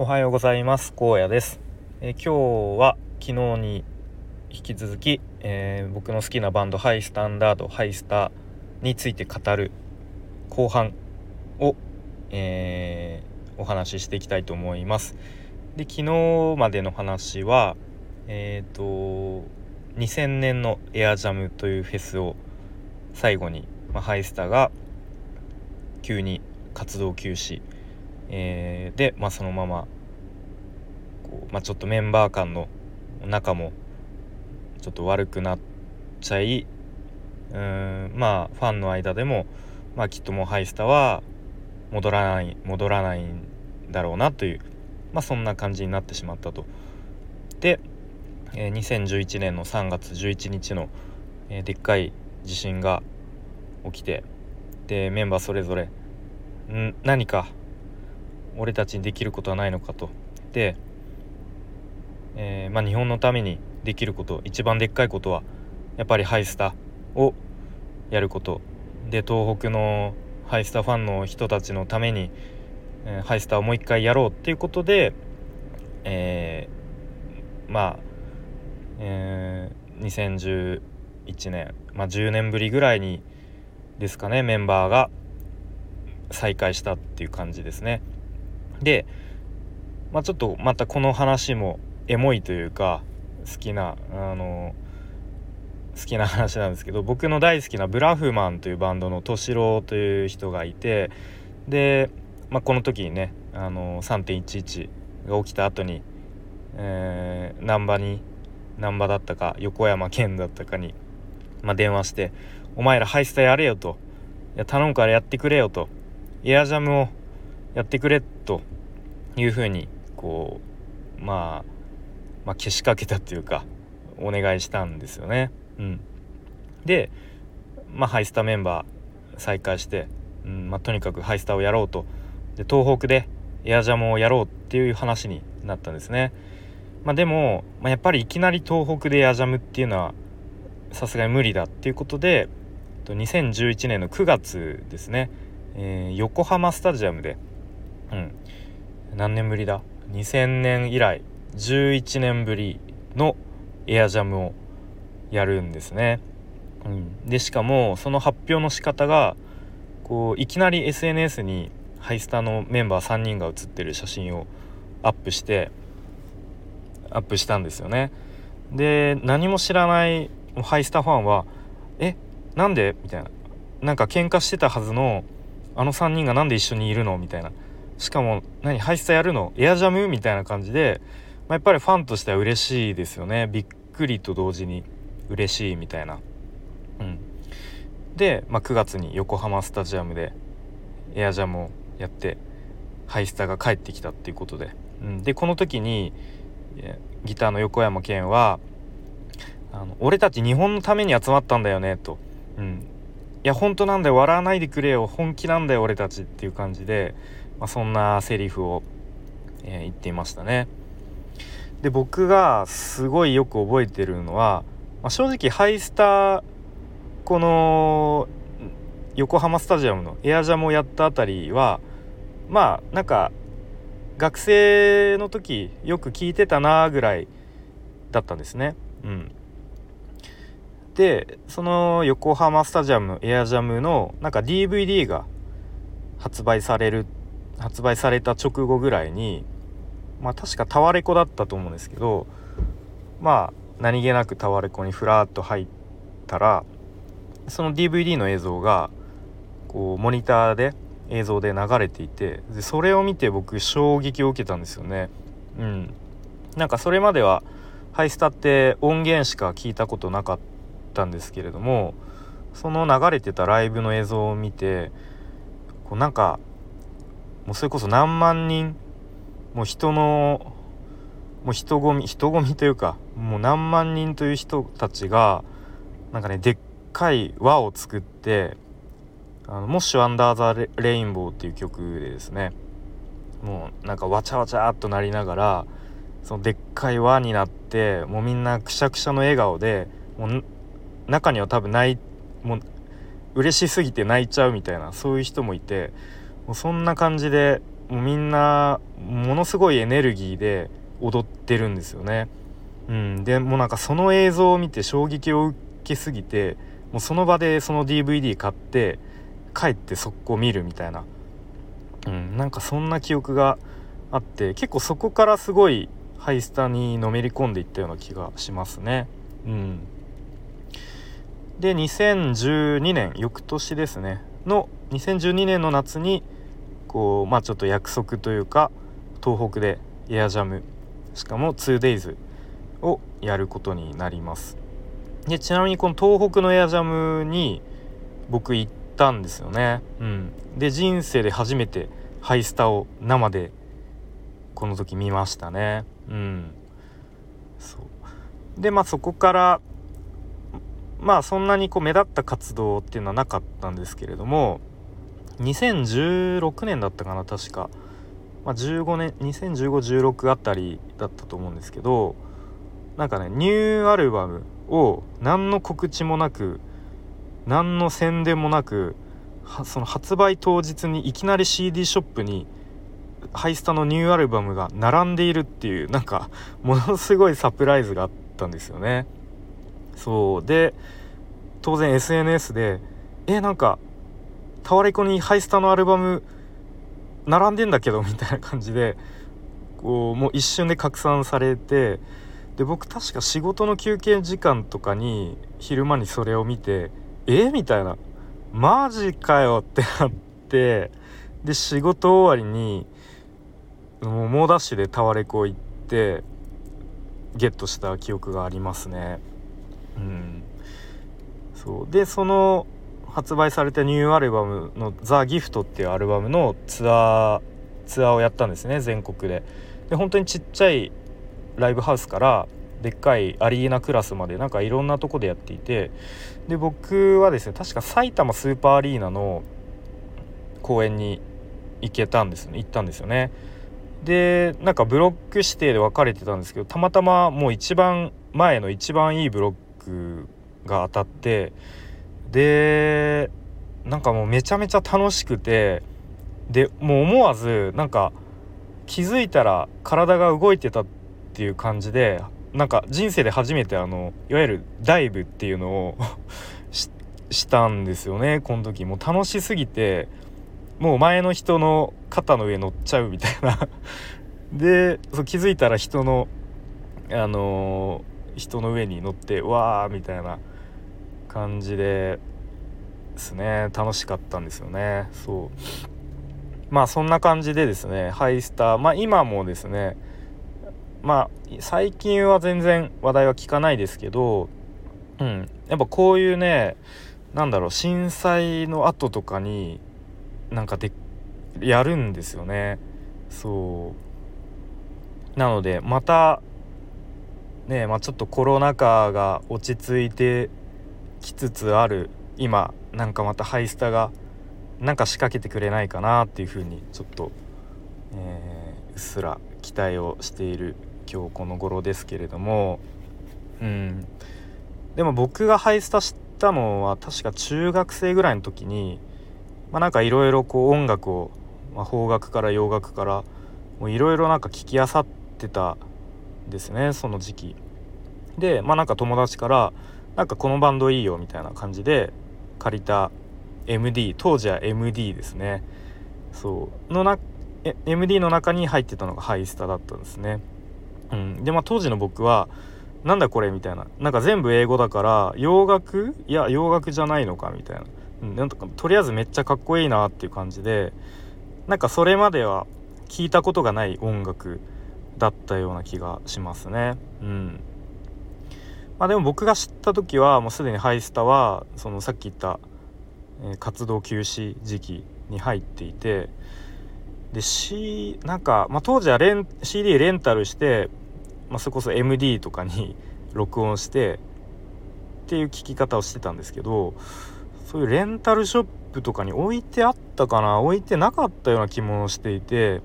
おはようございます。荒野です、え、今日は昨日に引き続き、えー、僕の好きなバンドハイスタンダードハイスターについて語る後半を、えー、お話ししていきたいと思います。で昨日までの話はえっ、と2000年のエアジャムというフェスを最後に、まあ、ハイスターが急に活動休止えー、で、まあ、そのままこう、まあ、ちょっとメンバー間の仲もちょっと悪くなっちゃいうんまあファンの間でも、まあ、きっともうハイスタは戻らない戻らないんだろうなという、まあ、そんな感じになってしまったと。で、えー、2011年の3月11日の、えー、でっかい地震が起きてでメンバーそれぞれん何か俺たちにできることはないのかとで、えー、まあ、日本のためにできること一番でっかいことはやっぱりハイスタをやることで東北のハイスタファンの人たちのために、えー、ハイスタをもう一回やろうっていうことで、えー、まあ、えー、2011年、まあ、10年ぶりぐらいにですかねメンバーが再開したっていう感じですね。で、まあ、ちょっとまたこの話もエモいというか好きなあの好きな話なんですけど僕の大好きなブラフマンというバンドの敏郎という人がいてで、まあ、この時にねあの3.11が起きた後に、えー、難波に難波だったか横山県だったかに、まあ、電話して「お前らハイスタやれよ」と「いや頼むからやってくれよ」と「エアジャムをやってくれ」というふうにこう、まあ、まあけしかけたっていうかお願いしたんですよね。うん、で、まあ、ハイスタメンバー再開して、うんまあ、とにかくハイスターをやろうとで東北でエアジャムをやろうっていう話になったんですね。まあ、でも、まあ、やっぱりいきなり東北でエアジャムっていうのはさすがに無理だっていうことで2011年の9月ですね、えー、横浜スタジアムで、うん、何年ぶりだ？2000年以来11年ぶりのエアジャムをやるんですね。うん、でしかもその発表の仕方がこういきなり SNS にハイスタのメンバー3人が写ってる写真をアップしてアップしたんですよね。で何も知らないハイスタファンは「え？なんで?」みたいな。なんか喧嘩してたはずのあの3人が何で一緒にいるの？みたいな。しかも何ハイスタやるの？エアジャムみたいな感じで、まあ、やっぱりファンとしては嬉しいですよね。びっくりと同時に嬉しいみたいな。うん、で、まあ、9月に横浜スタジアムでエアジャムをやってハイスタが帰ってきたっていうことで、うん、でこの時にギターの横山健はあの「俺たち日本のために集まったんだよね」と「うん、いや本当なんだよ笑わないでくれよ本気なんだよ俺たち」っていう感じでまあ、そんなセリフを、えー、言っていましたね。で僕がすごいよく覚えてるのは、まあ、正直ハイスターこの横浜スタジアムのエアジャムをやったあたりはまあなんか学生の時よく聞いてたなぐらいだったんですね。うん、でその横浜スタジアムのエアジャムのなんか DVD が発売されるっ発売された直後ぐらいにまあ確かタワレコだったと思うんですけどまあ何気なくタワレコにふらっと入ったらその DVD の映像がこうモニターで映像で流れていてでそれを見て僕衝撃を受けたんですよね。うん、なんかそれまではハイスタって音源しか聞いたことなかったんですけれどもその流れてたライブの映像を見てこうなんかもうそれこそ何万人もう人のもう人混み人混みというかもう何万人という人たちがなんかねでっかい輪を作って「あのモッシュアンダー・ザ・レインボー」っていう曲でですねもうなんかわちゃわちゃっとなりながらそのでっかい輪になってもうみんなくしゃくしゃの笑顔でもう中には多分泣いもう嬉しすぎて泣いちゃうみたいなそういう人もいてもうそんな感じでもうみんなものすごいエネルギーで踊ってるんですよね。うん、でもうなんかその映像を見て衝撃を受けすぎてもうその場でその DVD 買って帰って速攻見るみたいな、うん、なんかそんな記憶があって結構そこからすごいハイスタにのめり込んでいったような気がしますね。うん、で2012年翌年ですね。の2012年の夏にこうまあちょっと約束というか東北でエアジャムしかも 2days をやることになります。でちなみにこの東北のエアジャムに僕行ったんですよね。うん。で人生で初めてハイスタを生でこの時見ましたね。うん。そう。でまあそこからまあそんなにこう目立った活動っていうのはなかったんですけれども2016年だったかな確か、まあ、15年201516あたりだったと思うんですけどなんかねニューアルバムを何の告知もなく何の宣伝もなくその発売当日にいきなり CD ショップにハイスタのニューアルバムが並んでいるっていうなんかものすごいサプライズがあったんですよね。そうで当然 SNS で「えなんかタワレコにハイスタのアルバム並んでんだけど」みたいな感じでこうもう一瞬で拡散されてで僕確か仕事の休憩時間とかに昼間にそれを見て「えみたいな「マジかよ」ってなってで仕事終わりにもう猛ダッシュでタワレコ行ってゲットした記憶がありますね。うん。そう。でその発売されたニューアルバムの「ザ・ギフトっていうアルバムのツアーツアーをやったんですね全国で。で本当にちっちゃいライブハウスからでっかいアリーナクラスまでなんかいろんなとこでやっていてで僕はですね確か埼玉スーパーアリーナの公演に行けたんですね行ったんですよね。でなんかブロック指定で分かれてたんですけどたまたまもう一番前の一番いいブロックが当たってでなんかもうめちゃめちゃ楽しくてでもう思わずなんか気づいたら体が動いてたっていう感じでなんか人生で初めてあのいわゆるダイブっていうのを したんですよねこの時。もう楽しすぎてもう前の人の肩の上乗っちゃうみたいな。でそう気づいたら人のあのー、人の上に乗ってわーみたいな。感じですね。楽しかったんですよね。そう。まあそんな感じでですねハイスター。まあ今もですねまあ最近は全然話題は聞かないですけどうん。やっぱこういうねなんだろう震災の後とかになんかでやるんですよね。そう。なのでまたねまあちょっとコロナ禍が落ち着いてきつつある今なんかまたハイスタがなんか仕掛けてくれないかなっていうふうにちょっと、えー、うっすら期待をしている今日この頃ですけれどもうん。でも僕がハイスタ知ったのは確か中学生ぐらいの時にまあなんかいろいろこう音楽を、まあ、邦楽から洋楽からいろいろなんか聞きあさってたんですねその時期。でまあなんか友達からなんかこのバンドいいよみたいな感じで借りた MD 当時は MD ですね。そう。のな MD の中に入ってたのがハイスタだったんですね、うん、でまあ当時の僕はなんだこれみたいな。なんか全部英語だから洋楽？いや洋楽じゃないのかみたいな,、うん、なんとかとりあえずめっちゃかっこいいなっていう感じでなんかそれまでは聞いたことがない音楽だったような気がしますね。うん。まあでも僕が知った時はもうすでにハイスタはそのさっき言った、活動休止時期に入っていてで C なんか、まあ、当時はレン CD レンタルして、まあ、それこそ MD とかに録音してっていう聞き方をしてたんですけどそういうレンタルショップとかに置いてあったかな置いてなかったような気もしていて、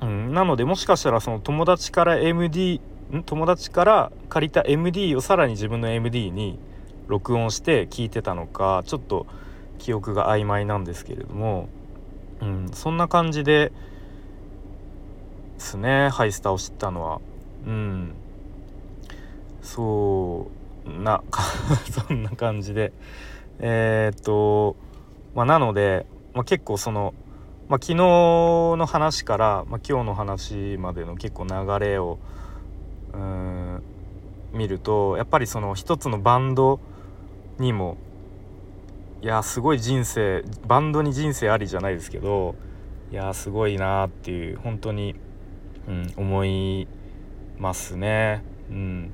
うん、なのでもしかしたらその友達から MD 友達から借りた MD をさらに自分の MD に録音して聞いてたのかちょっと記憶が曖昧なんですけれども、うん、そんな感じでですねハイスターを知ったのは。うん。そうな そんな感じで。えー、っとまあなので、まあ、結構その、まあ、昨日の話から、ま、今日の話までの結構流れをうん見るとやっぱりその一つのバンドにもいやすごい人生バンドに人生ありじゃないですけどいやすごいなっていう本当に、うん、思いますね。うん、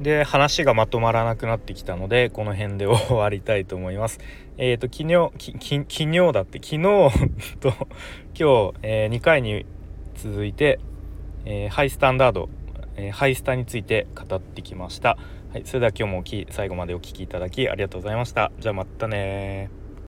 で話がまとまらなくなってきたのでこの辺で 終わりたいと思います。えっ、ー、と昨日昨日だって昨日と今日、えー、2回に続いて、えー、ハイスタンダード、えハイスタについて語ってきました。はい、それでは今日も最後までお聴きいただきありがとうございました。じゃあまたね